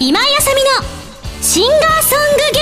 今井あさみのシンガーソングゲーム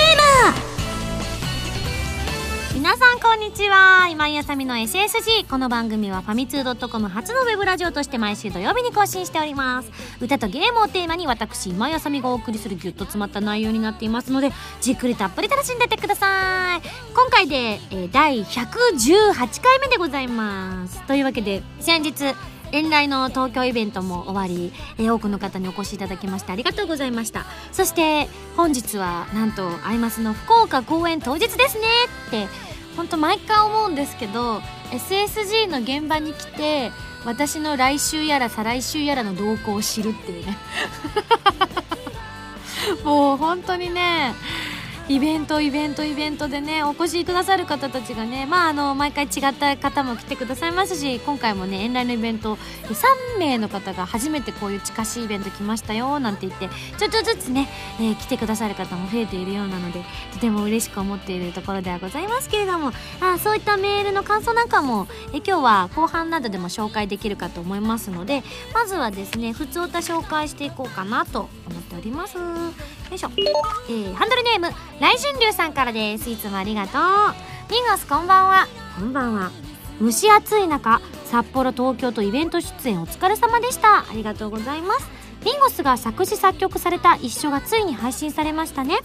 皆さんこんにちは。今井あさみの SSG この番組はファミツー .com 初のウェブラジオとして毎週土曜日に更新しております。歌とゲームをテーマに私今井あさみがお送りするギュッと詰まった内容になっていますのでじっくりたっぷり楽しんでてください。今回で、えー、第118回目でございます。というわけで先日遠来の東京イベントも終わり、えー、多くの方にお越しいただきましてありがとうございました。そして本日はなんとアイマスの福岡公演当日ですねって本当毎回思うんですけど SSG の現場に来て私の来週やら再来週やらの動向を知るっていうね。もう本当にねイベントイベントイベントでねお越しくださる方たちがねまああの毎回違った方も来てくださいますし今回もね遠来のイベント3名の方が初めてこういう近しいイベント来ましたよなんて言ってちょっとずつね、えー、来てくださる方も増えているようなのでとても嬉しく思っているところではございますけれどもあそういったメールの感想なんかも、え今日は後半などでも紹介できるかと思いますのでまずはですね普通歌紹介していこうかなと思っております。よいしょ、えー、ハンドルネーム来春流さんからです。いつもありがとう。ミンゴスこんばんは。こんばんは。蒸し暑い中札幌東京とイベント出演お疲れ様でした。ありがとうございます。ミンゴスが作詞作曲された一緒がついに配信されましたね。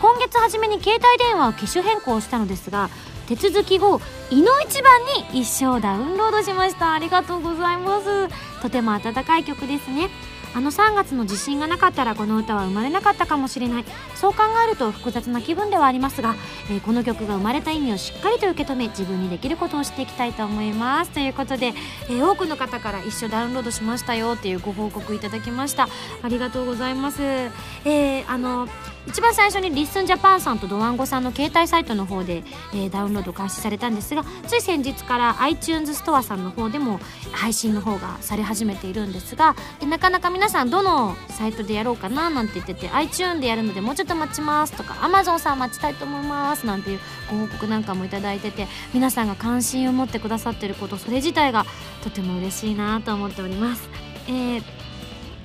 今月初めに携帯電話を機種変更したのですが手続き後いの一番に一生ダウンロードしました。ありがとうございます。とても温かい曲ですねあの3月の地震がなかったらこの歌は生まれなかったかもしれない。そう考えると複雑な気分ではありますが、えー、この曲が生まれた意味をしっかりと受け止め自分にできることをしていきたいと思います。ということで、えー、多くの方から一緒ダウンロードしましたよっていうご報告いただきました。ありがとうございます、えー、あの一番最初にリッスンジャパンさんとドワンゴさんの携帯サイトの方で、えー、ダウンロード開始されたんですがつい先日から iTunes ストアさんの方でも配信の方がされ始めているんですがなかなか皆さんどのサイトでやろうかななんて言ってて iTunes でやるのでもうちょっと待ちますとか Amazon さん待ちたいと思いますなんていうご報告なんかもいただいてて皆さんが関心を持ってくださってることそれ自体がとても嬉しいなと思っております。えー、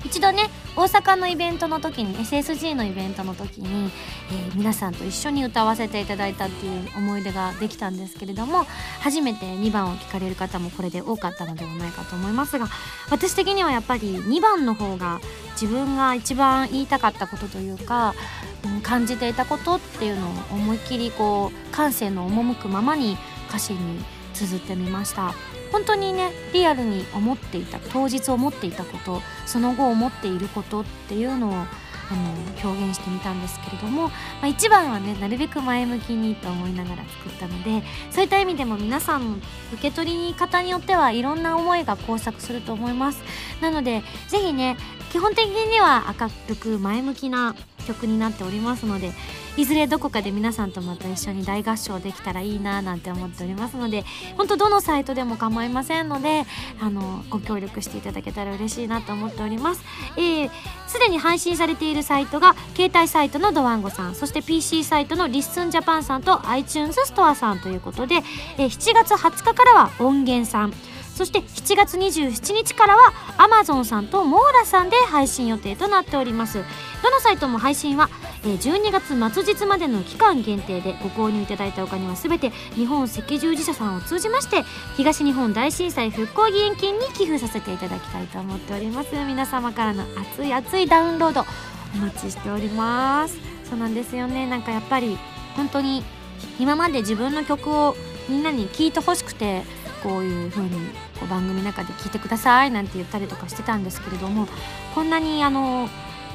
一度ね大阪のイベントの時に SSG のイベントの時に、えー、皆さんと一緒に歌わせていただいたっていう思い出ができたんですけれども初めて2番を聴かれる方もこれで多かったのではないかと思いますが私的にはやっぱり2番の方が自分が一番言いたかったことというか、うん、感じていたことっていうのを思いっきりこう感性の赴くままに歌詞に綴ってみました。本当にねリアルに思っていた当日思っていたことその後思っていることっていうのをあの表現してみたんですけれども、まあ、一番はねなるべく前向きにと思いながら作ったのでそういった意味でも皆さん受け取り方によってはいろんな思いが交錯すると思いますなので是非ね基本的には明るく前向きな曲になっておりますのでいずれどこかで皆さんとまた一緒に大合唱できたらいいななんて思っておりますので本当どのサイトでも構いませんのであのご協力していただけたら嬉しいなと思っております。すで、えー、に配信されているサイトが携帯サイトのドワンゴさんそして PC サイトのリッスンジャパンさんと iTunes ストアさんということで、えー、7月20日からは音源さん。そして7月27日からは Amazon さんとモーラさんで配信予定となっております。どのサイトも配信は12月末日までの期間限定でご購入いただいたお金は全て日本赤十字社さんを通じまして東日本大震災復興義援金に寄付させていただきたいと思っております。皆様からの熱い熱いダウンロードお待ちしております。そうなんですよね。なんかやっぱり本当に今まで自分の曲をみんなに聴いてほしくてこういう風にこう番組の中で聞いてくださいなんて言ったりとかしてたんですけれどもこんなにあの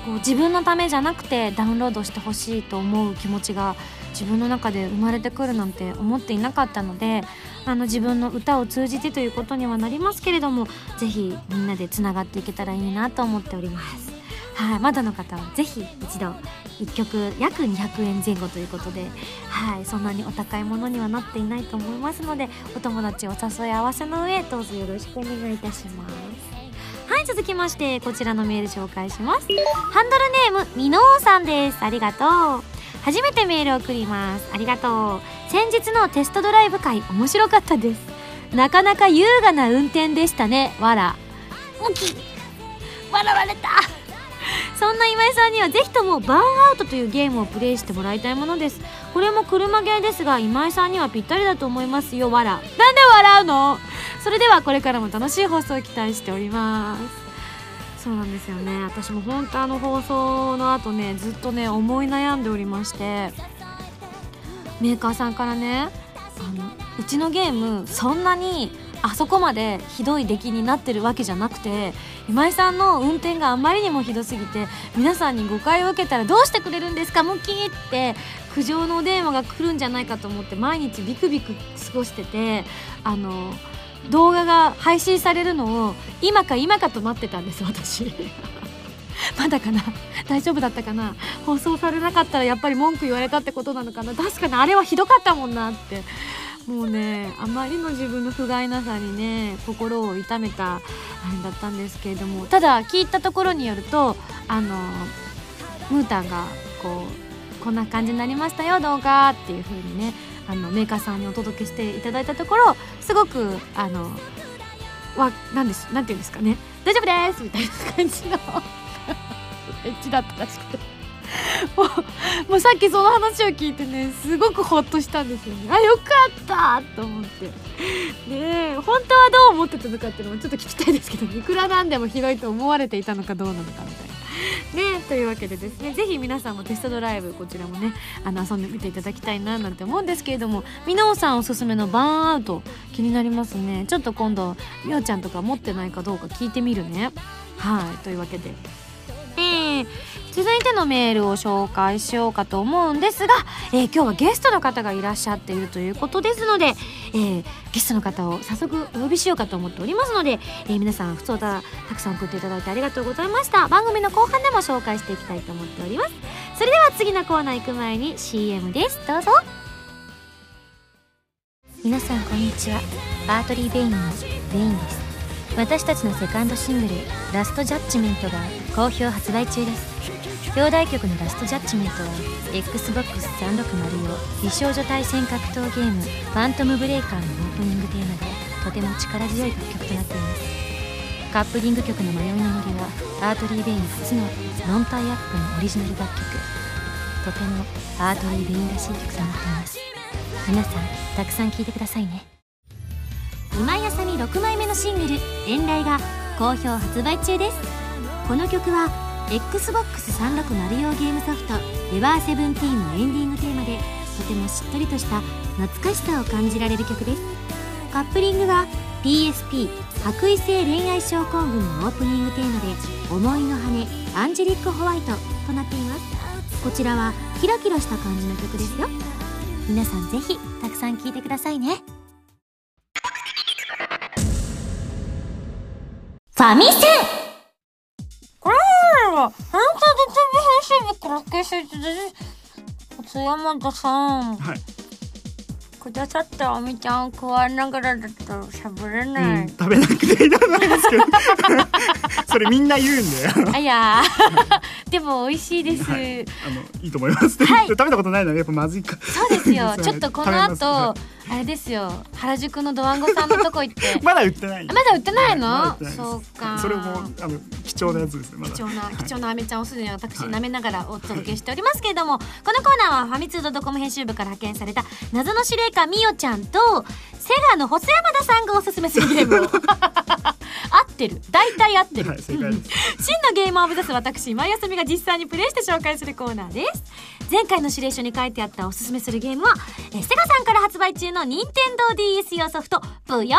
こう自分のためじゃなくてダウンロードしてほしいと思う気持ちが自分の中で生まれてくるなんて思っていなかったのであの自分の歌を通じてということにはなりますけれども是非みんなでつながっていけたらいいなと思っております。はい、まだの方はぜひ一度1曲約200円前後ということで、はい、そんなにお高いものにはなっていないと思いますのでお友達お誘い合わせの上どうぞよろしくお願いいたします。はい続きましてこちらのメール紹介します。ハンドルネームみのうさんです。ありがとう。初めてメールを送ります。ありがとう。先日のテストドライブ会面白かったです。なかなか優雅な運転でしたね。わらおき笑われた。そんな今井さんにはぜひともバーンアウトというゲームをプレイしてもらいたいものです。これも車ゲーですが今井さんにはぴったりだと思いますよ。わらなんで笑うの？それではこれからも楽しい放送を期待しております。そうなんですよね。私も本当あの放送の後ねずっとね思い悩んでおりまして。メーカーさんからねあのうちのゲームそんなにあそこまでひどい出来になってるわけじゃなくて今井さんの運転があまりにもひどすぎて皆さんに誤解を受けたらどうしてくれるんですか？ムキーって苦情の電話が来るんじゃないかと思って毎日ビクビク過ごしててあの動画が配信されるのを今か今かと待ってたんです私。まだかな？大丈夫だったかな？放送されなかったらやっぱり文句言われたってことなのかな？確かにあれはひどかったもんなって。もうねあまりの自分の不甲斐なさにね心を痛めたあれだったんですけれどもただ聞いたところによるとあのムータンがこうこんな感じになりましたよ動画っていう風にねあのメーカーさんにお届けしていただいたところすごくあのわなんですなんていうんですかね大丈夫ですみたいな感じの エッチだったらしくて。もうもうさっきその話を聞いてねすごくほっとしたんですよね。あよかったと思って。ね本当はどう思ってたのかっていうのもちょっと聞きたいですけどいくらなんでもひどいと思われていたのかどうなのかみたいな。ねというわけでですねぜひ皆さんもテストドライブこちらもねあの遊んでみていただきたいななんて思うんですけれどもみのさんおすすめのバーンアウト気になりますね。ちょっと今度みおちゃんとか持ってないかどうか聞いてみるね。はいというわけで。えー、続いてのメールを紹介しようかと思うんですが、えー、今日はゲストの方がいらっしゃっているということですので、えー、ゲストの方を早速お呼びしようかと思っておりますので、えー、皆さん普通だたくさん送っていただいてありがとうございました。番組の後半でも紹介していきたいと思っております。それでは次のコーナー行く前に CM です。どうぞ。皆さんこんにちは。アートリー・ベインのベインです。私たちのセカンドシングル「ラストジャッジメント」が好評発売中です。表題曲の「ラストジャッジメント」は XBOX360 用美少女対戦格闘ゲーム「ファントムブレイカー」のオープニングテーマでとても力強い楽曲となっています。カップリング曲の「迷いの森」はアートリー・ベイン初のノンタイアップのオリジナル楽曲。とてもアートリー・ベインらしい曲となっています。皆さんたくさん聴いてくださいね。今井あさみ6枚目のシングル「遠雷」が好評発売中です。この曲は XBOX360 用ゲームソフト「エヴァーセブンティーンのエンディングテーマでとてもしっとりとした懐かしさを感じられる曲です。カップリングは PSP 白衣性恋愛症候群のオープニングテーマで「思いの羽アンジェリック・ホワイト」となっています。こちらはキラキラした感じの曲ですよ。皆さんぜひたくさん聴いてくださいね。ファミセン、本当で編集部から消して松山田さん。はい。くださったあみちゃん食わながらだと喋れない。うん、食べなくていいと思いますけどそれみんな言うんだよあいやでも美味しいです。はい、あのいいと思います、はい食べたことないのやっぱまずいかそうですよ。ちょっとこの後は、あれですよ。原宿のドワンゴさんのとこ行って。まだ売ってない。あまだ売ってないの、まだ売ってないです。そうか。それもあの貴重なやつですねまだ。貴重な貴重なあめちゃんをすでに私はい。舐めながらお届けしておりますけれども、このコーナーはファミツードコム編集部から派遣された謎の司令官みおちゃんとセガの細山田さんがおすすめするゲームを 合ってる。大体合ってる、はい正解です。真のゲーマーを目指す私今井あさみが実際にプレイして紹介するコーナーです。前回の指令書に書いてあったおすすめするゲームはえセガさんから発売中の任天堂 d s 用ソフト「ぷよぷよ」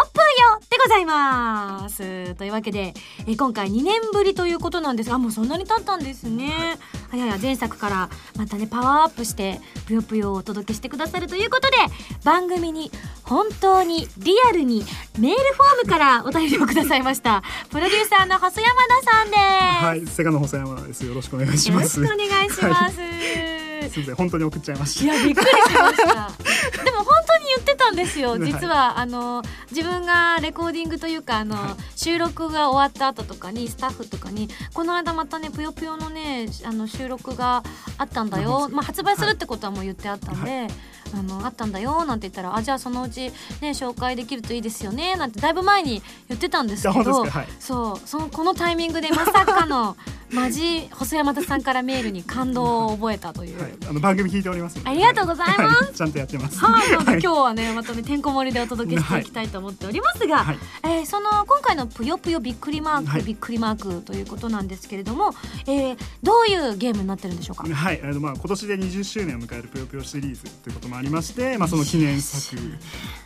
でございます。というわけでえ今回2年ぶりということなんですがあもうそんなに経ったんですね。はいはい前作からまたねパワーアップして「ぷよぷよ」をお届けしてくださるということで番組に本当にリアルにメールフォームからお便りをくださいました。プロデューサーの細山田さんです、はいセガの細山です。よろしくお願いします。よろしくお願いします。すみません本当に送っちゃいましいやびっくりしました。でも本当に言ってたんですよ。はい。実は。あの自分がレコーディングというかあの、はい。収録が終わった後とかにスタッフとかにこの間またねぷよぷよのねあの収録があったんだよ。まあ発売するってことはもう言ってあったんで、あのあったんだよなんて言ったらあじゃあそのうちね紹介できるといいですよねなんてだいぶ前に言ってたんですけどそうそのこのタイミングでまさかのマジ細山田さんからメールに感動を覚えたという。はい、あの番組聞いておりますありがとうございます。はちゃんとやってます。はい、なのではい。今日はねまたねてんこ盛りでお届けしていきたいと思っておりますが、はい。えーその今回の「ぷよぷよびっくりマーク」はい。びっくりマークということなんですけれども、えーどういうゲームになってるんでしょうか、はい、あのまあ今年で20周年を迎えるぷよぷよシリーズということもありまして、まあその記念作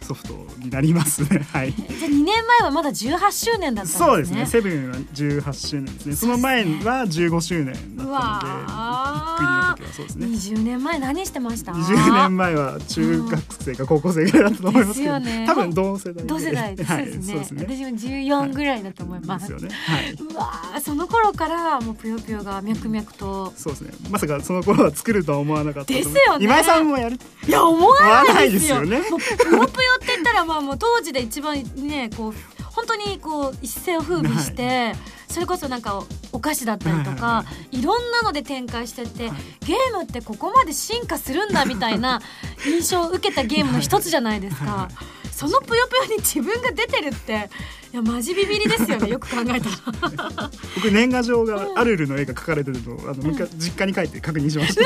ソフトになりますね。はい。じゃあ2年前はまだ18周年だったんですね。そうですね。セブンは18周年ですね。その前は15周年だったので、びっくりのわ時はそうですね。20年前何してました？20年前は中学生か高校生ぐらいだったと思いますけど、ね多分同世代で同世代そうですね,、そうですね。私も14ぐらいだと思いま、ですすよね。はい。うわーその頃からもうぷよぷよが脈々とそうですね。まさかその頃は作るとは思わなかった。ですよね今井さんもやる。いや思わないですよねぷよぷよって言ったらまあもう当時で一番ねこう本当にこう一世を風靡して、それこそなんかおお菓子だったりとか、、はいはいろんなので展開してって、はい。ゲームってここまで進化するんだみたいな印象を受けたゲームの一つじゃないですか。そのぷよぷよに自分が出てるっていやマジビビりですよね よく考えたら。僕年賀状がアルルの絵が描かれてるのをあの、昔実家に帰って確認しました。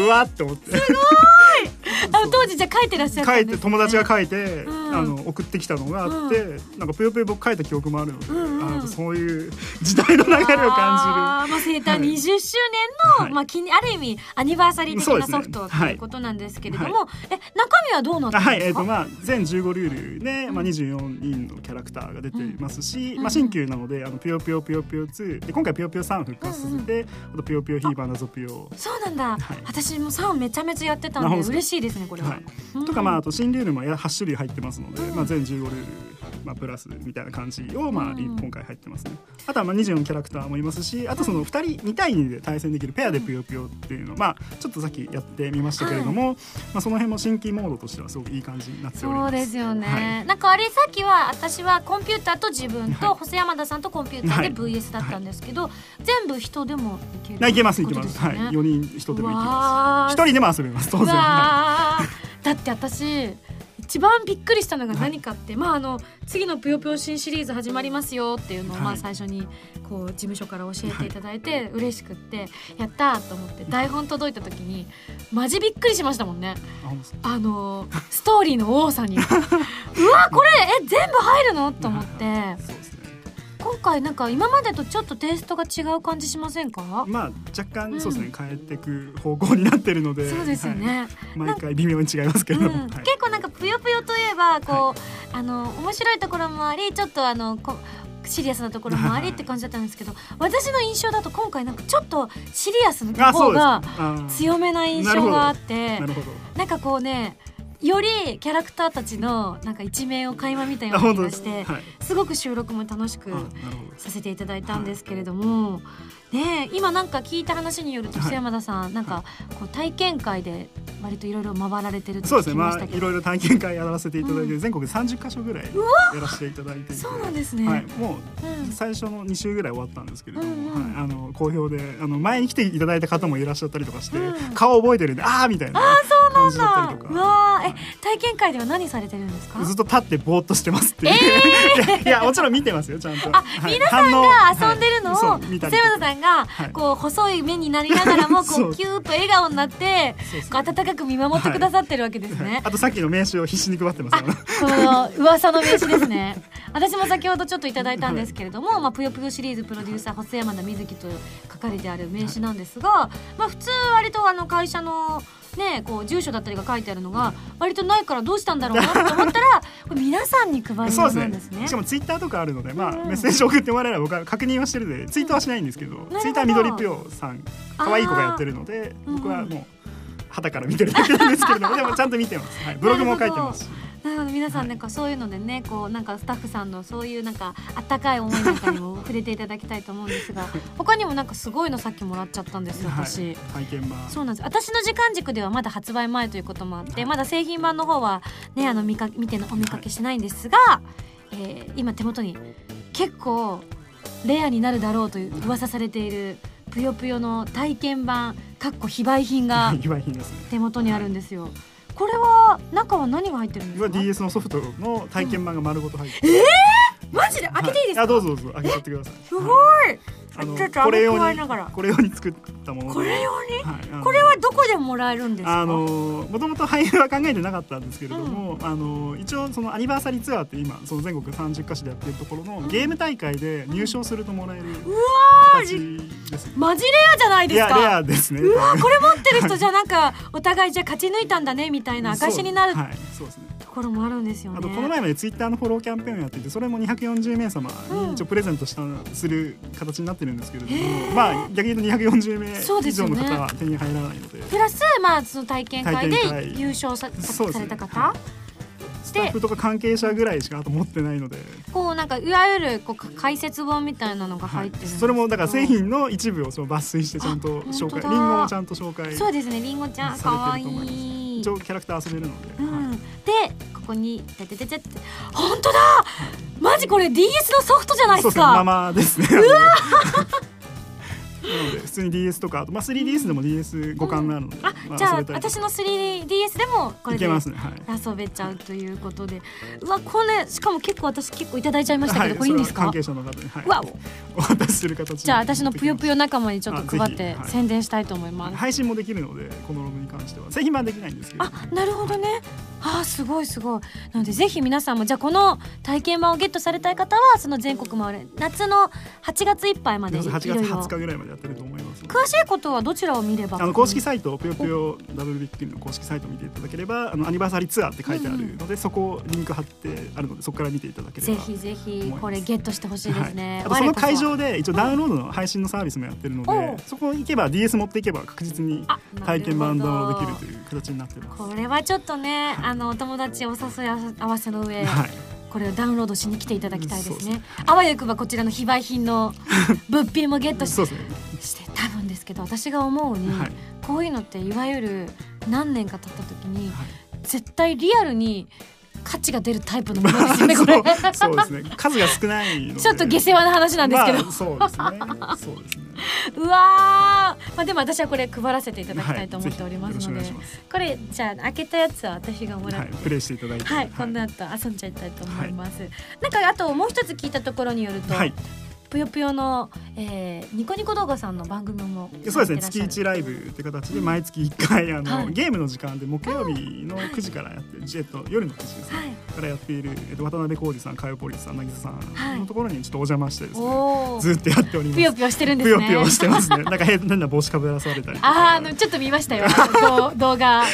うわー って思って。あの当時じゃあ書いてらっしゃったんです、ね、書いて友達が書いて、うん。あの送ってきたのがあって、なんかぷよぷよ僕書いた記憶もあるので、あのそういう時代の流れを感あーまあ、生誕はい。20周年の、はい。まあ、記念ある意味アニバーサリー的なソフトとはいいうことなんですけれども、はえ中身はどうなってじる。はい、えっ、とまあ全15ルールで、まあ24人のキャラクターが出ていますし、まあ新旧なのであのぷよぷよぷよぷよ2で今回ぷよぷよ3復活させて、あとぷよぷよヒーバーナゾぷよ。そうなんだ、はい。私も3めちゃめちゃやってたんであほんとですですねこれは、はい。とかまああと新ルールも8種類入ってますので、うんまあ、全15ルール、まあ、プラスみたいな感じを、まあうん。今回入ってますね。あとはまあ24キャラクターもいますしあとその2人2対2で対戦できるペアでぷよぷよっていうのまあちょっとさっきやってみましたけれども、まあ、その辺も新規モードとしてはすごくいい感じになっております。そうですよね、はい。なんかあれさっきは私はコンピューターと自分とはい。細山田さんとコンピューターではい。VS だったんですけど、全部人でもいけるあいけますいけます、はい、とですよね。4人人でもいけます。1人でも遊べます。当う然だって私一番びっくりしたのが何かって、まああの次の「ぷよぷよ新シリーズ始まりますよ」っていうのを、まあはい最初にこう事務所から教えていただいて、嬉しくってやったーと思って台本届いた時にマジびっくりしましたもんね。いあのストーリーの多さに。うわこれえ全部入るの？と思って今回なんか今までとちょっとテイストが違う感じしませんか？まあ若うん干そうですね、変えていく方向になってるのでそうですよはい。ね、毎回微妙に違いますけれうん、はい。結構なんかぷよぷよといえばこう、あの面白いところもありちょっとあのこシリアスなところもありって感じだったんですけど私の印象だと今回なんかちょっとシリアスの方が強めな印象があってなんかこうねよりキャラクターたちのなんか一面を垣間見たような気がしてはい。すごく収録も楽しくさせていただいたんですけれども、ねえ今なんか聞いた話によるとはい須山田さん、なんかこう体験会で割といろいろ回られてるってそうですね。まあいろいろ体験会やらせていただいて、うん。全国で30カ所ぐらいやらせていただいてそうなんですね、はい、もう最初の2週ぐらい終わったんですけれども、うんうん。はい、あの好評であの前に来ていただいた方もいらっしゃったりとかして、うん。顔覚えてるんでああみたいな感じだったりとうか。わー。え体験会では何されてるんですか？ずっと立ってぼーっとしてますっていう、いやいやもちろん見てますよちゃんと。あはい。皆さんが遊んでるのを、はい。瀬さんが、はい。こう細い目になりながらも こそう。うキューッと笑顔になって温かく見守ってくださってるわけですね。あとさっきの名刺を必死に配ってますよこの噂の名刺ですね。私も先ほどちょっといただいたんですけれども「まあ、ぷよぷよ」シリーズプロデューサー細山田瑞希と書かれてある名刺なんですが、まあ、普通割とあの会社のねこう住所だったりが書いてあるのが割とないからどうしたんだろうなと思ったら これ皆さんに配るものそうですね。なんですね。しかもツイッターとかあるので、まあうん。うんメッセージ送ってもらえれば僕は確認はしてるのでツイートはしないんですけど、ほど。ツイッター緑ぴょさん可愛い子がやってるので僕はもう肌から見てるだけなんですけれども でもちゃんと見てます、はい、ブログも書いてますしなるほど皆さんなんかそういうのでねこうなんかスタッフさんのそういうなんかあったかい思いなんかにも触れていただきたいと思うんですが 他にもなんかすごいのさっきもらっちゃったんですよ私。はい、そうなんです。私の時間軸ではまだ発売前ということもあってまだ製品版の方はねあの見か見てのお見かけしてないんですが、えー今手元に結構レアになるだろうという噂されているぷよぷよの体験版かっこ非売品が 手元にあるんですよこれは中は何が入ってるんですはか DS のソフトの体験版が丸ごと入ってる、マジで？開けていいですか、はあどうぞどうぞ。開けちゃってください。すごい、あのちょっとこれ用にこれ用に作ったもの。でこれ用に？はい。これはどこでもらえるんですか？あのもともと俳優は考えてなかったんですけれども、あの一応そのアニバーサリーツアーって今その全国30カ所でやってるところのゲーム大会で入賞するともらえるうわ形ーです。ね。マジレアじゃないですいやレかアですね。うわこれ持ってる人 じゃなんかお互いじゃ勝ち抜いたんだねみたいな証になるはい、そうですね。ところもあるんですよね。あとこの前までツイッターのフォローキャンペーンをやっていてそれも240名様に一応プレゼントしたする形になってるんですけれども、まあ逆に言うと240名以上の方は手に入らないので。プラスまあその体験会で優勝さねされた方、はいスタッフとか関係者ぐらいしかあと持ってないので、こうなんかいわゆるこうか解説本みたいなのがはい入ってるんですけど、それもだから製品の一部をその抜粋してちゃんと紹介。あ本当？だリンゴもちゃんと紹介そうですねりんごちゃんかわいい。一応キャラクター遊べるので、うん、はい。でここにててててて本当だ！マジこれ DS のソフトじゃないですそうですねまかまですねなので普通に DS とかあと、まあ、3DS でも DS 互換があるので、あまじゃあ私の 3DS でもこれいでけますねはい。遊べちゃうということで。うわこれしかも結構私結構いただいちゃいましたけど、これいいんですか？関係者の方に、はい。うわお。渡しする形じゃあ私のぷよぷよ仲間にちょっと配って宣伝したいと思います、配信もできるのでこのログに関しては。製品版できないんですけど。あなるほどね。あーすごいすごい。なのでぜひ皆さんもじゃあこの体験版をゲットされたい方はその全国回る夏の8月いっぱいまでい8月ろいろ。20日ぐらいまでやってると思います詳しいことはどちらを見れば？あの公式サイトぷよぷよダブルビッグの公式サイトを見ていただければあのアニバーサリーツアーって書いてあるので、そこをリンク貼ってあるのでそこから見ていただければぜひぜひこれゲットしてほしいですね、はい、あとそ。の会場でで一応ダウンロードの配信のサービスもやってるのでそこ行けば DS 持っていけば確実にあ体験版ダウンロードできるといういう形になってます。これはちょっとねあのお友達お誘い合わせの上はい、これをダウンロードしに来ていただきたいですね。あわよくばこちらの非売品の物品もゲットしね。して多分ですけど私が思うに、はい。こういうのっていわゆる何年か経った時に、はい。絶対リアルに価値が出るタイプのものですよね これそうそうですね。数が少ないので。ちょっと下世話な話なんですけど、まあ、そうですね。そうですね。うわー、まあ、でも私はこれ配らせていただきたいと思っておりますので、はいこれじゃあ開けたやつは私がもらって、はい、プレイしていただいて。はい、この後遊んじゃいたいと思います。なんかあともう一つ聞いたところによると、はい、ぷよぷよの、えー、ニコニコ動画さんの番組もそうですね。月やってらっしゃる一ライブって形で毎月一回あの、はいゲームの時間で木曜日の9時からやってる、えっと夜の9時ですね。はい。からやっている、えっと、渡辺浩二さん、カヨポリスさん、渚さはいんのところにちょっとお邪魔してですね。ずっとやっております。ぷよぷよしてるんですね。ぷよぷよしてますね。なんか変な帽子かぶらされたりとか。あーあのちょっと見ましたよ動動画。あ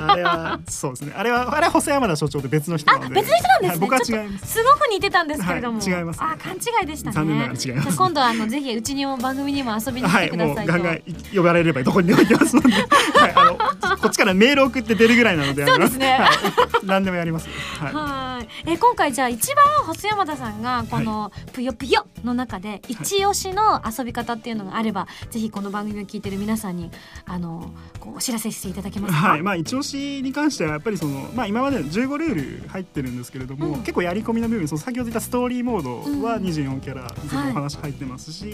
あれはそうですね。あれはあれは細山田所長で別の人なので。別の人なんですね。はい僕は違います。とすごく似てたんですけれども。はい違いますねあ勘違いでしたね。残念ながら違いますじゃあ今度はあのぜひうちにも番組にも遊びに来はい、てくださいと。もうガンガン呼ばれればどこにでも行きますので、はい、あのこっちからメール送って出るぐらいなので、そうですねはい、何でもやります。はい。はい。え今回じゃあ一番細山田さんがこのぷよぷよの中で一押しの遊び方っていうのがあれば、ぜひこの番組を聞いてる皆さんにあのこうお知らせしていただけますか？はい、まあ一押しに関してはやっぱりそのまあ今までの15ルール入ってるんですけれども、うん結構やり込みの部分、その先ほど言ったストーリーモードはうん24キャラ全部お話入ってますし、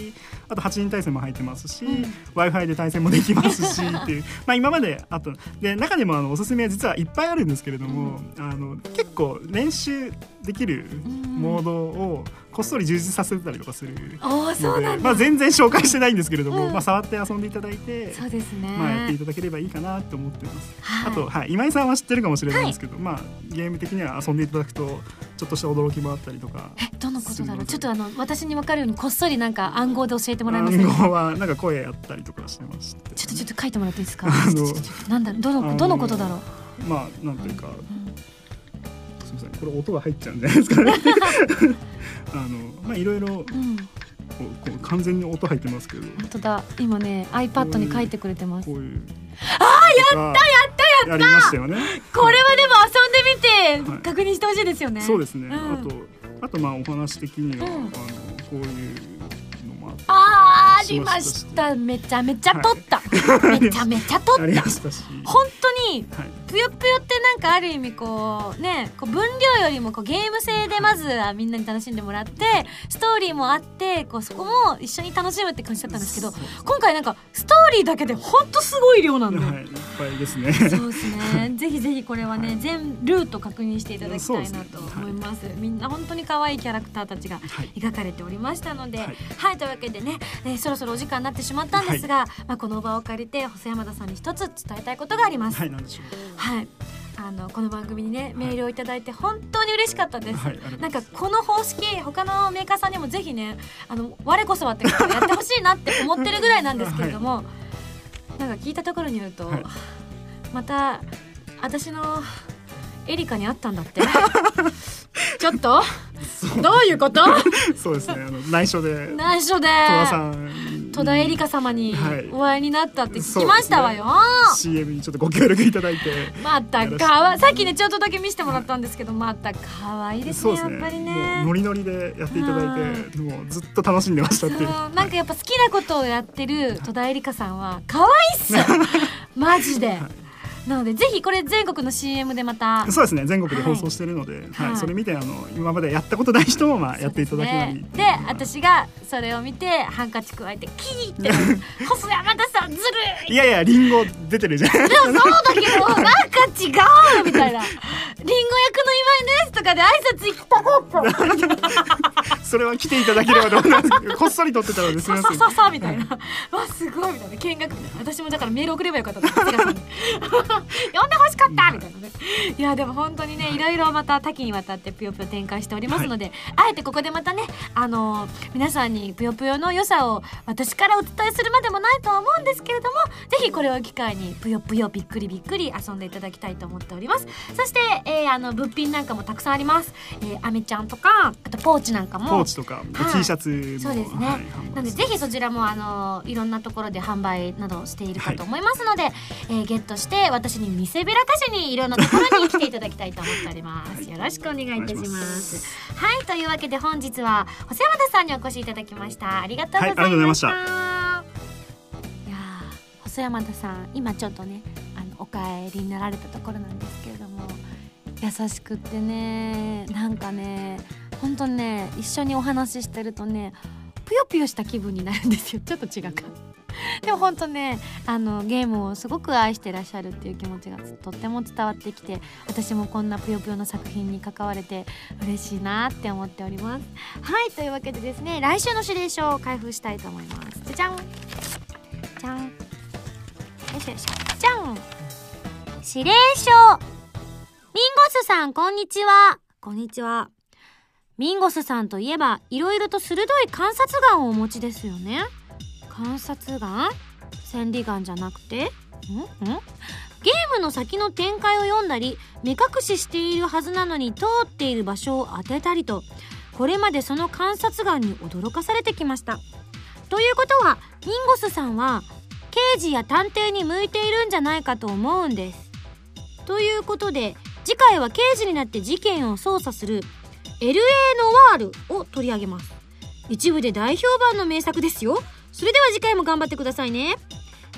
あと8人対戦も入ってますし、うん。Wi-Fi で対戦もできますしっていう、まあ今まであった。で中でもあのおすすめは実はいっぱいあるんですけれども、あの結構練習できるモードをこっそり充実させてたりとかする。のでまあ全然紹介してないんですけれども、うんまあ触って遊んでいただいて。そうですね。まあ、やっていただければいいかなと思ってます。はいあと、はい、今井さんは知ってるかもしれないんですけど、まあ、ゲーム的には遊んでいただくと、ちょっとした驚きもあったりとか。えどのことだろう？ちょっとあの私に分かるようにこっそりなんか暗号で教えてもらえますか？暗号は、なんか声やったりとかしてまして。ちょっとちょっと書いてもらっていいですか？あのなんだろうどあののどのことだろう？まあ、なんていうか、うんすみません、これ音が入っちゃうんじゃないですかね。あの、まあ、いろいろ、こうこう完全に音入ってますけど。本当だ。今ね iPad に書いてくれてます。こういう。ああ、やった、やった、やった。やりましたよね。これはでも遊んでみてはい。確認してほしいですよね、そうですね。ん。あと、あと、まあ、お話的には、うん。あの、こういうあ。ありました。ためちゃめちゃ撮った、めちゃめちゃ撮った。本当にはいぷよぷよってなんかある意味こうねこう分量よりもこうゲーム性でまずはみんなに楽しんでもらってストーリーもあってこうそこも一緒に楽しむって感じだったんですけど今回なんかストーリーだけでほんとすごい量なんで、はい、いっぱいですね。そうですね。ぜひぜひこれはね、全ルート確認していただきたいなとね。思います。みんな本当に可愛いキャラクターたちがはい。描かれておりましたので、ははいい、というわけでね、えーそろそろお時間になってしまったんですが、まあこの場を借りて細山田さんに一つ伝えたいことがあります。はい、なんでしょはい。あのこの番組にねメールをいただいて本当に嬉しかったです。はいないんかこの方式他のメーカーさんにもぜひねあの我こそはってやってほしいなって思ってるぐらいなんですけれども、なんか聞いたところによると、はいまた私のエリカに会ったんだって ちょっと？どういうこと？う。そうですね、あの内緒で。内緒で戸田さん。戸田エリカ様にはい。お会いになったって聞きましたわよ、CM にちょっとご協力いただいて。またかわさっきねちょっとだけ見せてもらったんですけどまた可愛いですね。ね。やっぱりね。ノリノリでやっていただいて、もうずっと楽しんでましたっていう。なんかやっぱ好きなことをやってる戸田恵梨香さんは可愛いっすよマジで、なのでぜひこれ全国の CM でまた。そうですね全国で放送してるので、はい。はい。それ見てあの今までやったことない人もまあやっていただけるようにで私がそれを見てハンカチ加えてキーって細山田さんずるい。いやいやリンゴ出てるじゃん。でもそうだけどなんか違うみたいな。リンゴ役の今井ですとかで挨拶行きたかった。それは来ていただければと思います。こっそり撮ってたらですねささささみたいな、わすごいみたいな。見学みたいな私もだからメール送ればよかった呼んでほしかった！みたいなね。いやでも本当にねい。ろいろまた多岐にわたってぷよぷよ展開しておりますので、あえてここでまたねあの皆さんにぷよぷよの良さを私からお伝えするまでもないとは思うんですけれどもぜひこれを機会にぷよぷよびっくりびっくり遊んでいただきたいと思っております。そして、えーあの物品なんかもたくさんあります、えー、アメちゃんとかあとポーチなんかも。ポーチとか、はい。T シャツも。そうですね、はいなのでぜひそちらもあのいろんなところで販売などしているかと思いますので、えーゲットして私に見せびらかしにいろんなところに来ていただきたいと思っております。よろしくお願いいたしま。すはいというわけで本日は細山田さんにお越しいただきました。ありがとうございました。はいありがとうございましたいやー細山田さん今ちょっとねあのお帰りになられたところなんですけれども優しくってねなんかね本当ね一緒にお話ししてるとねぷよぷよした気分になるんですよちょっと違うか でも本当ねあのゲームをすごく愛してらっしゃるっていう気持ちがとっても伝わってきて私もこんなぷよぷよの作品に関われて嬉しいなって思っております。はいというわけでですね来週の指令書を開封したいと思います。じゃじゃん。じゃん。よいしょよいし。ょじゃん。指令書。ミンゴスさんこんにちは。こんにちは。ミンゴスさんといえばいろいろと鋭い観察眼をお持ちですよね観察眼？千里眼じゃなくて？ん？ん？ゲームの先の展開を読んだり目隠ししているはずなのに通っている場所を当てたりとこれまでその観察眼に驚かされてきました。ということはミンゴスさんは刑事や探偵に向いているんじゃないかと思うんです。ということで次回は刑事になって事件を捜査する LA ノワールを取り上げます。一部で大評判の名作ですよ。それでは次回も頑張ってくださいね。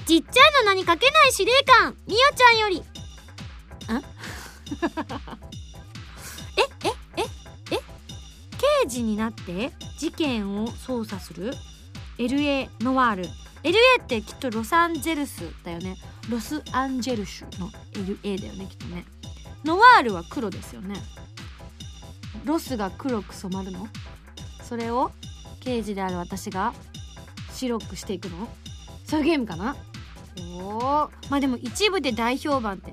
じっちゃんの名にかけない司令官みおちゃんより。ん ええええ？刑事になって事件を捜査する？LA ノワール。LA ってきっとロサンゼルスだよね。ロスアンジェルシュの LA だよねきっとね。ノワールは黒ですよね。ロスが黒く染まるの？それを刑事である私が白くしていくの？そういうゲームかな？おおまあでも一部で大評判って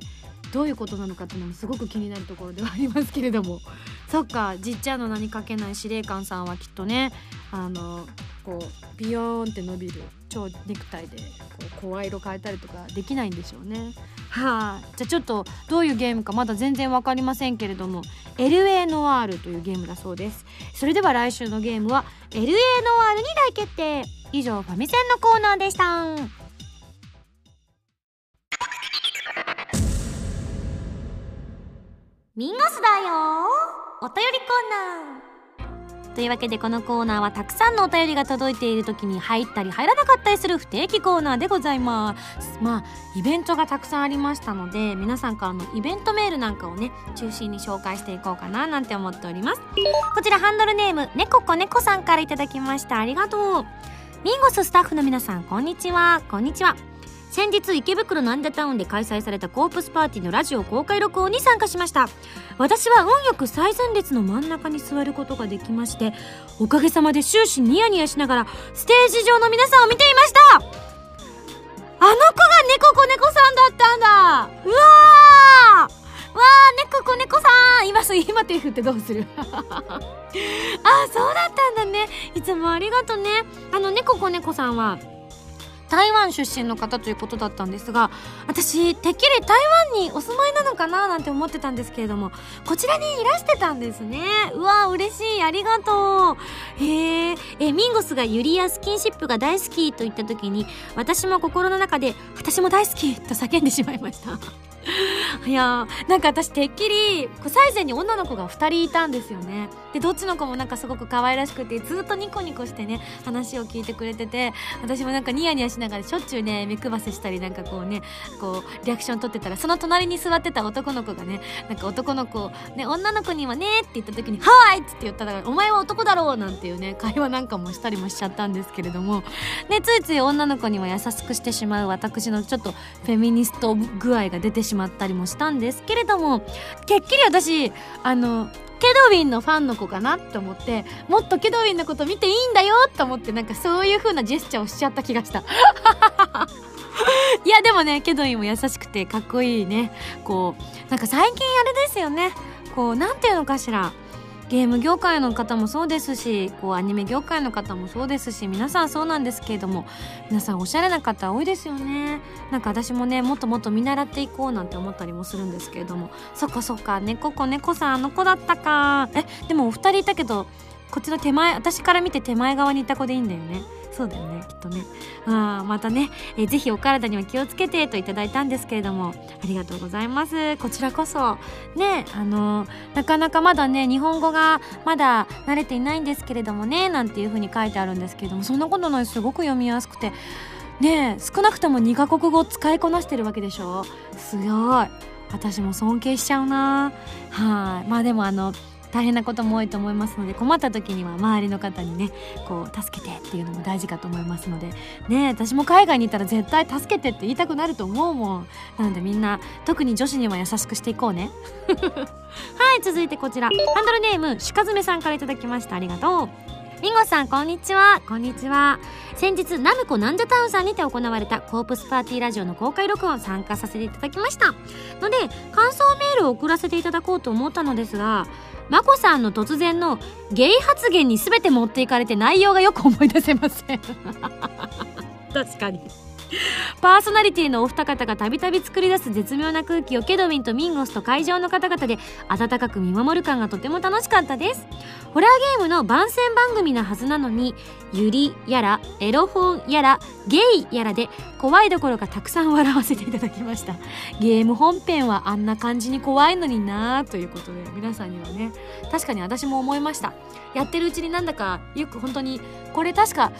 どういうことなのかっていうのもすごく気になるところではありますけれども。そっかじっちゃんの名にかけない司令官さんはきっとねあのこうビヨーンって伸びる超ネクタイでこう声色変えたりとかできないんでしょうね。はい、じゃあちょっとどういうゲームかまだ全然わかりませんけれども LA ノワールというゲームだそうです。それでは来週のゲームは LA ノワールに大決定。以上ファミセンのコーナーでした。ミンゴスだよ。お便りコーナー。というわけでこのコーナーはたくさんのお便りが届いている時に入ったり入らなかったりする不定期コーナーでございます。まあイベントがたくさんありましたので皆さんからのイベントメールなんかをね中心に紹介していこうかななんて思っております。こちらハンドルネーム猫子猫さんからいただきました。ありがとう。ミンゴススタッフの皆さんこんにちは。こんにちは。先日池袋のアンダタウンで開催されたコープスパーティーのラジオ公開録音に参加しました。私は運よく最前列の真ん中に座ることができましておかげさまで終始ニヤニヤしながらステージ上の皆さんを見ていました。あの子が猫子猫さんだったんだ。うわー。わー猫子猫さん。今すぐ今手振ってどうする？あそうだったんだね。いつもありがとね。あの猫子猫さんは台湾出身の方ということだったんですが私てっきり台湾にお住まいなのかななんて思ってたんですけれどもこちらにいらしてたんですね。うわ嬉しい。ありがとう。へえミンゴスがユリやスキンシップが大好きと言った時に私も心の中で私も大好きと叫んでしまいました。いやーなんか私てっきり最前に女の子が2人いたんですよねでどっちの子もなんかすごく可愛らしくてずっとニコニコしてね話を聞いてくれてて私もなんかニヤニヤしながらしょっちゅうね目配せしたりなんかこうねこうリアクション取ってたらその隣に座ってた男の子がねなんか男の子ね女の子にはねって言った時に「はーい!」って言ったら「お前は男だろう!」なんていうね会話なんかもしたりもしちゃったんですけれどもねついつい女の子には優しくしてしまう私のちょっとフェミニスト具合が出てしまったりもしたんですけれどもてっきり私あのケドウィンのファンの子かなって思ってもっとケドウィンのこと見ていいんだよと思ってなんかそういう風なジェスチャーをしちゃった気がした。いやでもねケドウィンも優しくてかっこいいね。こうなんか最近あれですよね。こうなんていうのかしらゲーム業界の方もそうですしこうアニメ業界の方もそうですし皆さんそうなんですけれども皆さんおしゃれな方多いですよね。なんか私もねもっともっと見習っていこうなんて思ったりもするんですけれども。そっかそっか猫子猫さんあの子だったか。えでもお二人いたけどこっちの手前私から見て手前側にいた子でいいんだよね。そうだよねきっとね。あまたね、えー、ぜひお体には気をつけてといただいたんですけれどもありがとうございます。こちらこそねあの、なかなかまだね日本語がまだ慣れていないんですけれどもねなんていう風に書いてあるんですけれどもそんなことないすごく読みやすくて。ね少なくとも2カ国語使いこなしてるわけでしょ？すごい。私も尊敬しちゃうな。はい。まあでもあの大変なことも多いと思いますので困った時には周りの方にねこう助けてっていうのも大事かと思いますのでね私も海外にいたら絶対助けてって言いたくなると思うもん。なのでみんな特に女子には優しくしていこうね。はい続いてこちら。ハンドルネームしかずめさんから頂きました。ありがとう。ミンゴさんこんにちは。こんにちは。先日ナムコナンジャタウンさんにて行われたコープスパーティーラジオの公開録音参加させていただきました。ので感想メールを送らせていただこうと思ったのですが眞子さんの突然のゲイ発言に全て持っていかれて内容がよく思い出せません。確かに。パーソナリティのお二方がたびたび作り出す絶妙な空気をケドウィンとミンゴスと会場の方々で温かく見守る感がとても楽しかったです。ホラーゲームの番宣番組なはずなのにユリやらエロ本やらゲイやらで怖いどころかたくさん笑わせていただきました。ゲーム本編はあんな感じに怖いのになということで皆さんにはね確かに私も思いました。やってるうちになんだかよく本当にこれ確か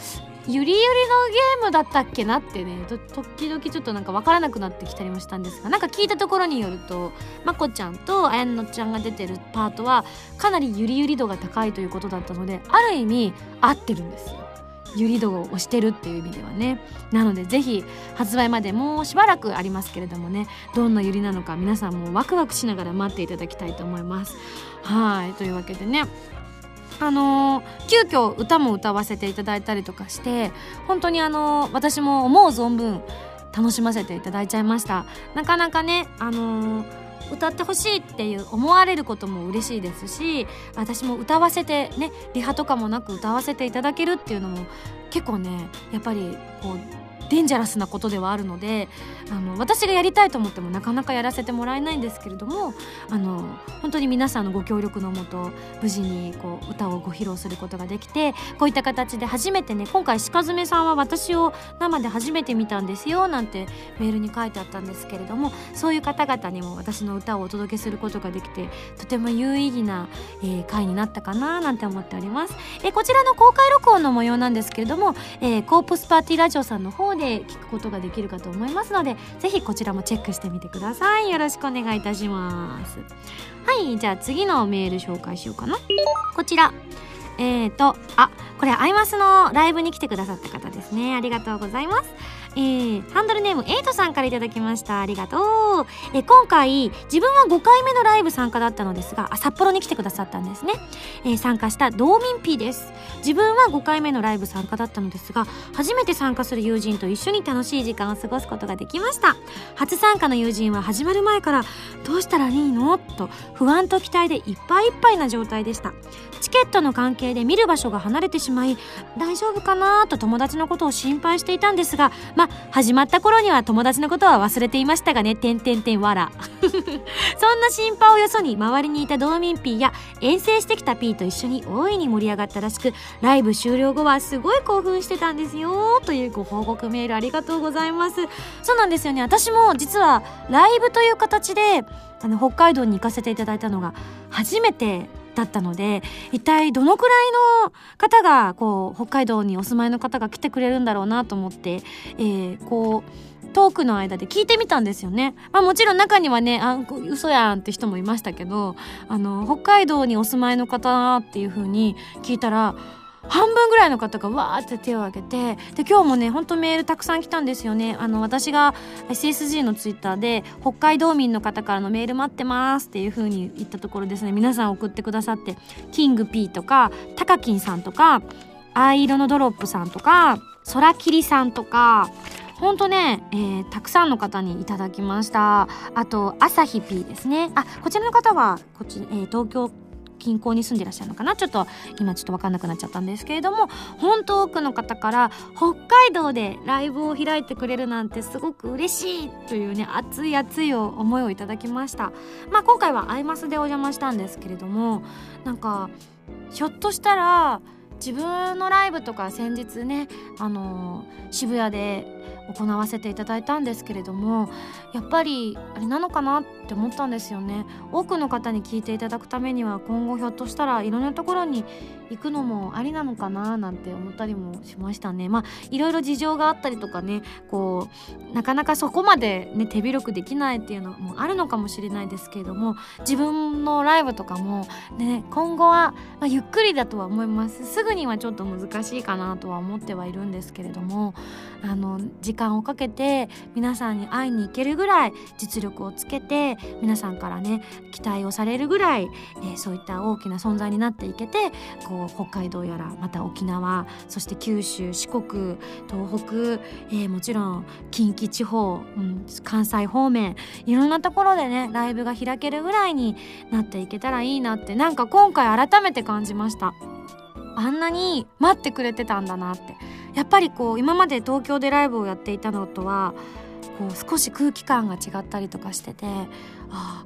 ゆりゆりのゲームだったっけなってね。時々ちょっとなんか分からなくなってきたりもしたんですが。なんか聞いたところによるとまこちゃんとあやのちゃんが出てるパートはかなりゆりゆり度が高いということだったのである意味合ってるんですよ。ゆり度を押してるっていう意味ではね。なのでぜひ発売までもうしばらくありますけれどもね。どんなゆりなのか皆さんもワクワクしながら待っていただきたいと思います。はい。というわけでね。あのー、急遽歌も歌わせていただいたりとかして本当にあのー、私も思う存分楽しませていただいちゃいました。なかなかねあのー歌ってほしいっていう思われることも嬉しいですし私も歌わせてねリハとかもなく歌わせていただけるっていうのも結構ねやっぱりこうデンジャラスなことではあるのであの私がやりたいと思ってもなかなかやらせてもらえないんですけれどもあの本当に皆さんのご協力のもと無事にこう歌をご披露することができてこういった形で初めてね今回鹿爪さんは私を生で初めて見たんですよなんてメールに書いてあったんですけれどもそういう方々にも私の歌をお届けすることができてとても有意義な、えー、回になったかななんて思っております、えー、こちらの公開録音の模様なんですけれども、えー、コープスパーティーラジオさんの方で聞くことができるかと思いますのでぜひこちらもチェックしてみてください。よろしくお願いいたします。はいじゃあ次のメール紹介しようかな。こちら。えーとあこれアイマスのライブに来てくださった方ですね。ありがとうございます。えー、ハンドルネームエイトさんから頂きました。ありがとう、え、今回自分は5回目のライブ参加だったのですが札幌に来てくださったんですね、えー、参加した道民 P です。自分は5回目のライブ参加だったのですが初めて参加する友人と一緒に楽しい時間を過ごすことができました。初参加の友人は始まる前からどうしたらいいの？と不安と期待でいっぱいいっぱいな状態でした。チケットの関係で見る場所が離れてしまい大丈夫かな？と友達のことを心配していたんですがまあ始まった頃には友達のことは忘れていましたがね。てんてんてんわら。そんな心配をよそに周りにいた道民 P や遠征してきた P と一緒に大いに盛り上がったらしくライブ終了後はすごい興奮してたんですよ。というご報告メールありがとうございます。そうなんですよね。私も実はライブという形であの北海道に行かせていただいたのが初めてだったので一体どのくらいの方がこう北海道にお住まいの方が来てくれるんだろうなと思って、えー、こうトークの間で聞いてみたんですよね。まあもちろん中にはね、あ、嘘やんって人もいましたけど、あの、北海道にお住まいの方っていう風に聞いたら、半分ぐらいの方がわーって手を挙げてで今日もねほんとメールたくさん来たんですよねあの私が SSG のツイッターで北海道民の方からのメール待ってますっていう風に言ったところですね皆さん送ってくださってキング P とかタカキンさんとか藍色のドロップさんとか空切さんとかほんとね、えー、たくさんの方にいただきました。あと、朝日 P ですね。あ、こちらの方は、こっち、えー、東京近郊に住んでらっしゃるのかな？ちょっと今ちょっと分かんなくなっちゃったんですけれども本当多くの方から北海道でライブを開いてくれるなんてすごく嬉しいというね熱い熱い思いをいただきました。まあ今回はアイマスでお邪魔したんですけれどもなんかひょっとしたら自分のライブとか先日ねあのー、渋谷で行わせていただいたんですけれどもやっぱりあれなのかなって思ったんですよね。多くの方に聞いていただくためには今後ひょっとしたらいろんなところに行くのもありなのかななんて思ったりもしましたね。まあいろいろ事情があったりとかねこうなかなかそこまでね手広くできないっていうのもあるのかもしれないですけれども自分のライブとかもね今後は、まあ、ゆっくりだとは思います。すぐにはちょっと難しいかなとは思ってはいるんですけれどもあの時間をかけて皆さんに会いに行けるぐらい実力をつけて皆さんからね期待をされるぐらい、えー、そういった大きな存在になっていけてこう北海道やらまた沖縄そして九州四国東北、えー、もちろん近畿地方、うん、関西方面いろんなところでねライブが開けるぐらいになっていけたらいいなってなんか今回改めて感じました。あんなに待ってくれてたんだなって。やっぱりこう今まで東京でライブをやっていたのとはこう少し空気感が違ったりとかしててああ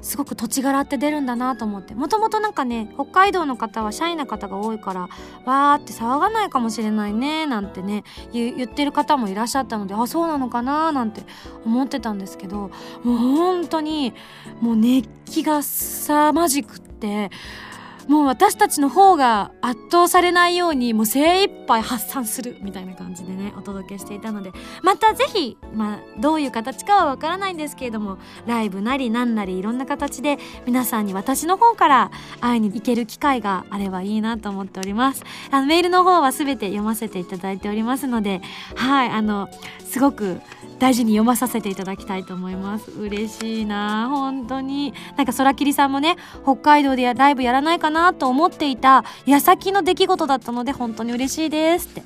すごく土地柄って出るんだなと思って。もともとなんかね北海道の方はシャイな方が多いからわーって騒がないかもしれないねなんてね言ってる方もいらっしゃったのであそうなのかななんて思ってたんですけどもう本当にもう熱気が凄まじくってもう私たちの方が圧倒されないようにもう精一杯発散するみたいな感じでねお届けしていたのでまたぜひ、まあ、どういう形かはわからないんですけれどもライブなりなんなりいろんな形で皆さんに私の方から会いに行ける機会があればいいなと思っております。あのメールの方は全て読ませていただいておりますのではいあのすごく大事に読まさせていただきたいと思います。嬉しいな。本当に。なんか空切さんもね北海道でライブやらないかなと思っていた矢先の出来事だったので本当に嬉しいですって。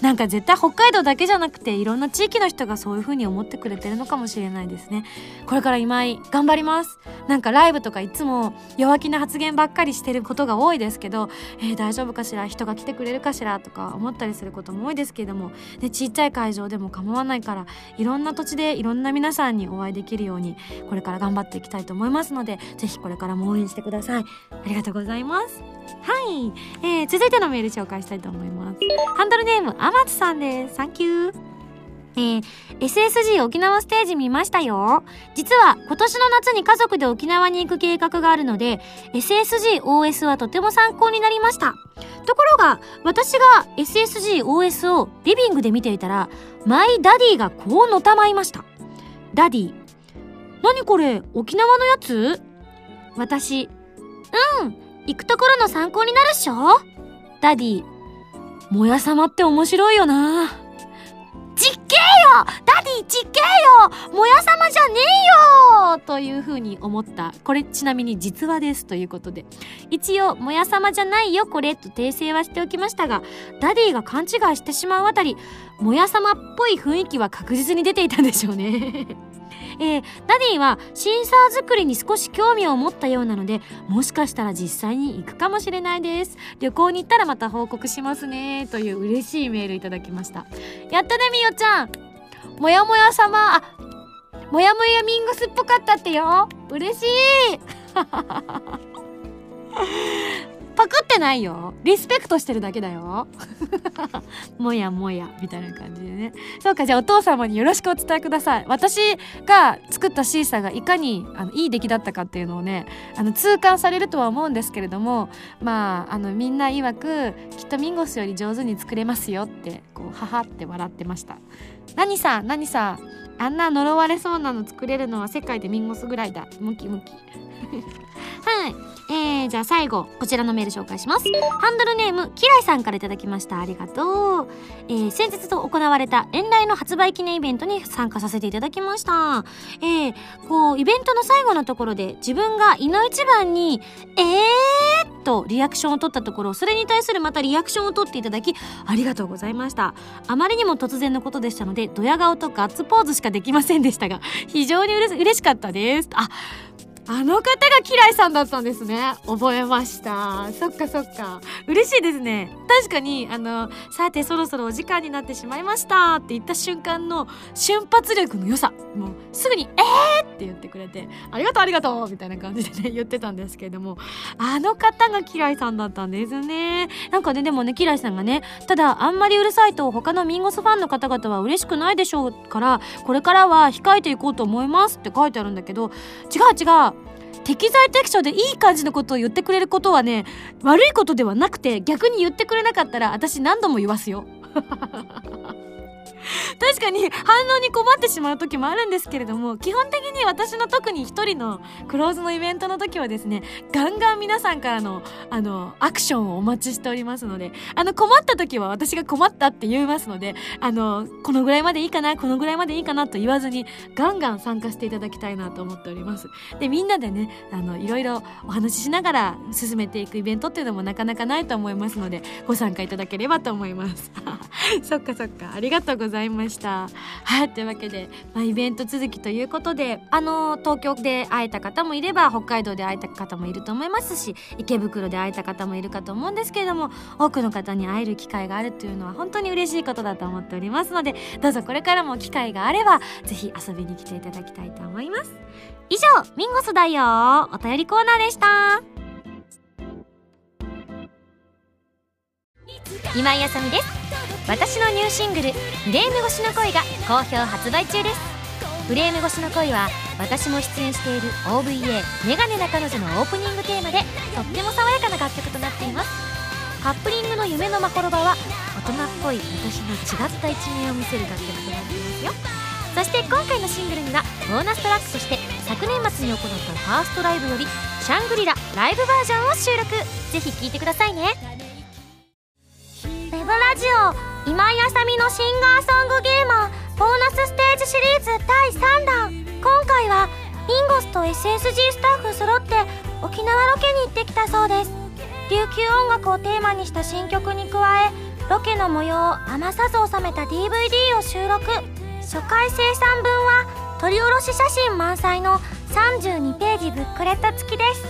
なんか絶対北海道だけじゃなくていろんな地域の人がそういう風に思ってくれてるのかもしれないですね。これから今井頑張ります。なんかライブとかいつも弱気な発言ばっかりしてることが多いですけど、えー、大丈夫かしら？人が来てくれるかしら？とか思ったりすることも多いですけれども。でちっちゃい会場でも構わないからいろんな土地でいろんな皆さんにお会いできるようにこれから頑張っていきたいと思いますのでぜひこれからも応援してください。ありがとうございます。はい、えー、続いてのメール紹介したいと思います。ハンドルネームあまつさんです。サンキューえー、SSG 沖縄ステージ見ましたよ。実は今年の夏に家族で沖縄に行く計画があるので、SSGOS はとても参考になりました。ところが、私が SSGOS をリビングで見ていたら、 my daddy がこうのたまいました。 daddy。何これ沖縄のやつ？私。うん。行くところの参考になるっしょ？daddy。もやさまって面白いよな。ちっけえよ daddy ちっけえよもやさまじゃねえよというふうに思った。これちなみに実話ですということで。一応、もやさまじゃないよこれと訂正はしておきましたが、 daddy が勘違いしてしまうあたり、もやさまっぽい雰囲気は確実に出ていたんでしょうね。えー、 daddy はシーサー作りに少し興味を持ったようなのでもしかしたら実際に行くかもしれないです。旅行に行ったらまた報告しますね。という嬉しいメールいただきました。やったねみよちゃん。もやもや様。あもやもやミングスっぽかったってよ。嬉しい。パクってないよ。リスペクトしてるだけだよ。もやもやみたいな感じでね。そうかじゃあお父様によろしくお伝えください。私が作ったシーサーがいかにあのいい出来だったかっていうのをねあの痛感されるとは思うんですけれどもまああのみんな曰くきっとミンゴスより上手に作れますよってこうははって笑ってました。何さ何さあんな呪われそうなの作れるのは世界でミンゴスぐらいだ。ムキムキ。はい。えー、じゃあ最後、こちらのメール紹介します。ハンドルネーム、キライさんからいただきました。ありがとう。えー、先日と行われた遠来の発売記念イベントに参加させていただきました。えー、こう、イベントの最後のところで自分がいの一番に、えーとリアクションを取ったところ、それに対するまたリアクションを取っていただき、ありがとうございました。あまりにも突然のことでしたので、ドヤ顔とガッツポーズしかできませんでしたが、非常にうれ嬉しかったです。あ、あの方がキライさんだったんですね。覚えました。そっかそっか。嬉しいですね。確かに、あの、さてそろそろお時間になってしまいましたって言った瞬間の瞬発力の良さ。もうすぐに、えーって言ってくれて、ありがとうありがとうみたいな感じでね、言ってたんですけれども、あの方がキライさんだったんですね。なんかね、でもね、キライさんがね、ただあんまりうるさいと他のミンゴスファンの方々は嬉しくないでしょうから、これからは控えていこうと思いますって書いてあるんだけど、違う違う。適材適所でいい感じのことを言ってくれることはね悪いことではなくて逆に言ってくれなかったら私何度も言わすよ。確かに反応に困ってしまう時もあるんですけれども基本的に私の特に一人のクローズのイベントの時はですねガンガン皆さんからのあのアクションをお待ちしておりますのであの困った時は私が困ったって言いますのであのこのぐらいまでいいかなこのぐらいまでいいかなと言わずにガンガン参加していただきたいなと思っております。でみんなでねあのいろいろお話ししながら進めていくイベントっていうのもなかなかないと思いますのでご参加いただければと思います。そっかそっか。ありがとうございます。ざいました。はいというわけで、まあ、イベント続きということであの東京で会えた方もいれば北海道で会えた方もいると思いますし池袋で会えた方もいるかと思うんですけれども多くの方に会える機会があるというのは本当に嬉しいことだと思っておりますのでどうぞこれからも機会があればぜひ遊びに来ていただきたいと思います。以上ミンゴスだよお便りコーナーでした。今井あさみです。私のニューシングル「フレーム越しの恋」が好評発売中です。フレーム越しの恋は私も出演している OVA「メガネな彼女」のオープニングテーマでとっても爽やかな楽曲となっています。カップリングの夢のまほろばは大人っぽい私の違った一面を見せる楽曲となっていますよ。そして今回のシングルにはボーナストラックとして昨年末に行ったファーストライブより「シャングリラライブバージョン」を収録。ぜひ聴いてくださいね。ブラジオ今井あさみのシンガーソングゲーマーボーナスステージシリーズ第3弾。今回はミンゴスと SSG スタッフ揃って沖縄ロケに行ってきたそうです。琉球音楽をテーマにした新曲に加えロケの模様を余さず収めた DVD を収録。初回生産分は撮り下ろし写真満載の32ページブックレット付きです。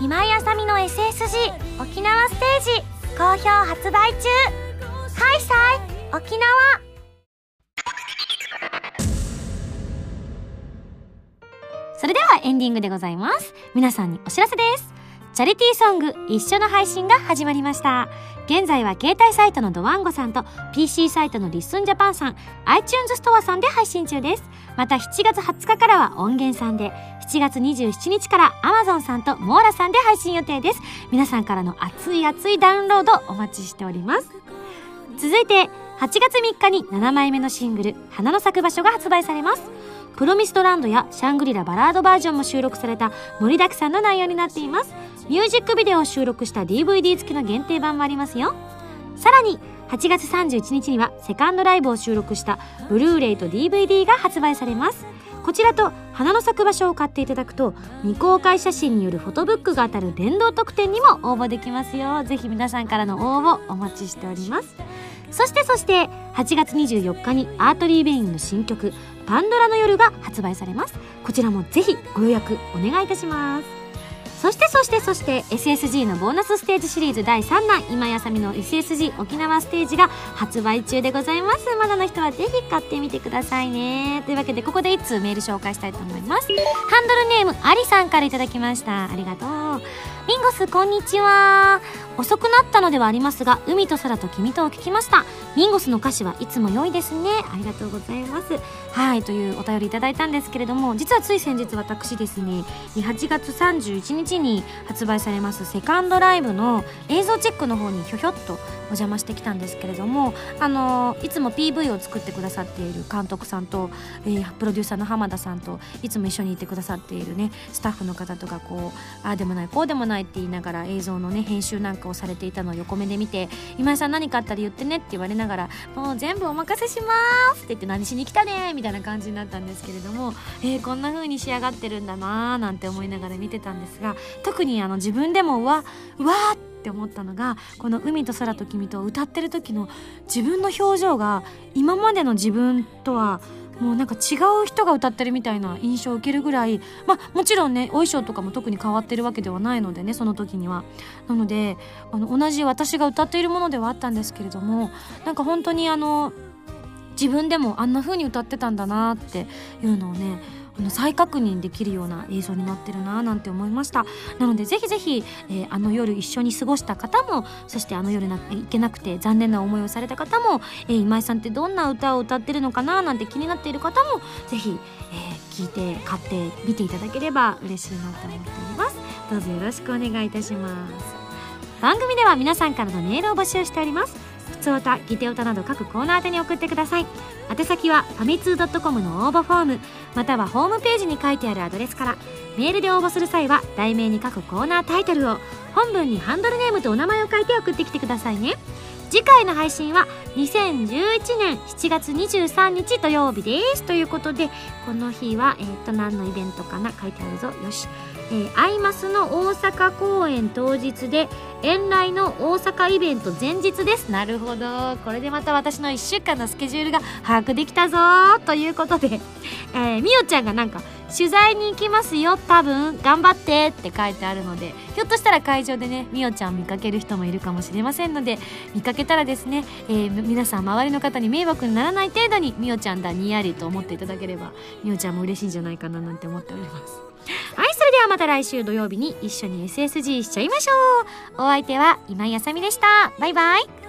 今井あさみの SSG 沖縄ステージ好評発売中。ハイサイ沖縄。それではエンディングでございます。皆さんにお知らせです。チャリティーソング一緒の配信が始まりました。現在は携帯サイトのドワンゴさんと PC サイトのリッスンジャパンさん iTunes ストアさんで配信中です。また7月20日からは音源さんで7月27日から Amazon さんとモーラさんで配信予定です。皆さんからの熱い熱いダウンロードお待ちしております。続いて8月3日に7枚目のシングル「花の咲く場所」が発売されます。プロミストランドやシャングリラバラードバージョンも収録された盛りだくさんの内容になっています。ミュージックビデオを収録した DVD 付きの限定版もありますよ。さらに8月31日にはセカンドライブを収録したブルーレイと DVD が発売されます。こちらと花の咲く場所を買っていただくと未公開写真によるフォトブックが当たる連動特典にも応募できますよ。ぜひ皆さんからの応募お待ちしております。そしてそして8月24日にアートリー・ベインの新曲「パンドラの夜」が発売されます。こちらもぜひご予約お願いいたします。そしてそしてそして SSG のボーナスステージシリーズ第3弾今やさみの SSG 沖縄ステージが発売中でございます。まだの人はぜひ買ってみてくださいね。というわけでここで1通メール紹介したいと思います。ハンドルネームありさんからいただきました。ありがとう。ミンゴスこんにちは。遅くなったのではありますが海と空と君とを聞きました。ミンゴスの歌詞はいつも良いですね。ありがとうございます。はいというお便りいただいたんですけれども実はつい先日私ですね8月31日に発売されますセカンドライブの映像チェックの方にひょひょっとお邪魔してきたんですけれどもあのいつも PV を作ってくださっている監督さんと、えー、プロデューサーの浜田さんといつも一緒にいてくださっているねスタッフの方とかこうああでもないこうでもないって言いながら映像のね編集なんかをされていたのを横目で見て「今井さん何かあったら言ってね」って言われながら「もう全部お任せします」って言って「何しに来たね」みたいな感じになったんですけれども、えー、こんな風に仕上がってるんだなーなんて思いながら見てたんですが特にあの自分でもうわうわーってって思ったのがこの「海と空と君」と歌ってる時の自分の表情が今までの自分とはもうなんか違う人が歌ってるみたいな印象を受けるぐらいまあもちろんねお衣装とかも特に変わってるわけではないのでねその時には。なのであの同じ私が歌っているものではあったんですけれどもなんか本当にあの自分でもあんな風に歌ってたんだなっていうのをねあの再確認できるような映像になってるななんて思いました。なのでぜひぜひ、えー、あの夜一緒に過ごした方もそしてあの夜な行けなくて残念な思いをされた方も、えー、今井さんってどんな歌を歌ってるのかななんて気になっている方もぜひ、えー、聞いて買って見ていただければ嬉しいなと思っております。どうぞよろしくお願いいたします。番組では皆さんからのメールを募集しております。普通歌ギテオタなど各コーナー宛てに送ってください。宛先はファミツー .com の応募フォームまたはホームページに書いてあるアドレスから。メールで応募する際は題名に書くコーナータイトルを本文にハンドルネームとお名前を書いて送ってきてくださいね。次回の配信は2011年7月23日土曜日です。ということでこの日はえっ、と何のイベントかな書いてあるぞ。よし。えー、アイマスの大阪公演当日で遠来の大阪イベント前日です。なるほど。これでまた私の1週間のスケジュールが把握できたぞ。ということで、えー、みおちゃんがなんか取材に行きますよ多分。頑張ってって書いてあるのでひょっとしたら会場でねみおちゃん見かける人もいるかもしれませんので見かけたらですね、えー、皆さん周りの方に迷惑にならない程度にみおちゃんだにやりと思っていただければみおちゃんも嬉しいんじゃないかななんて思っております。はいそれではまた来週土曜日に一緒に SSG しちゃいましょう。お相手は今井あさみでした。バイバイ。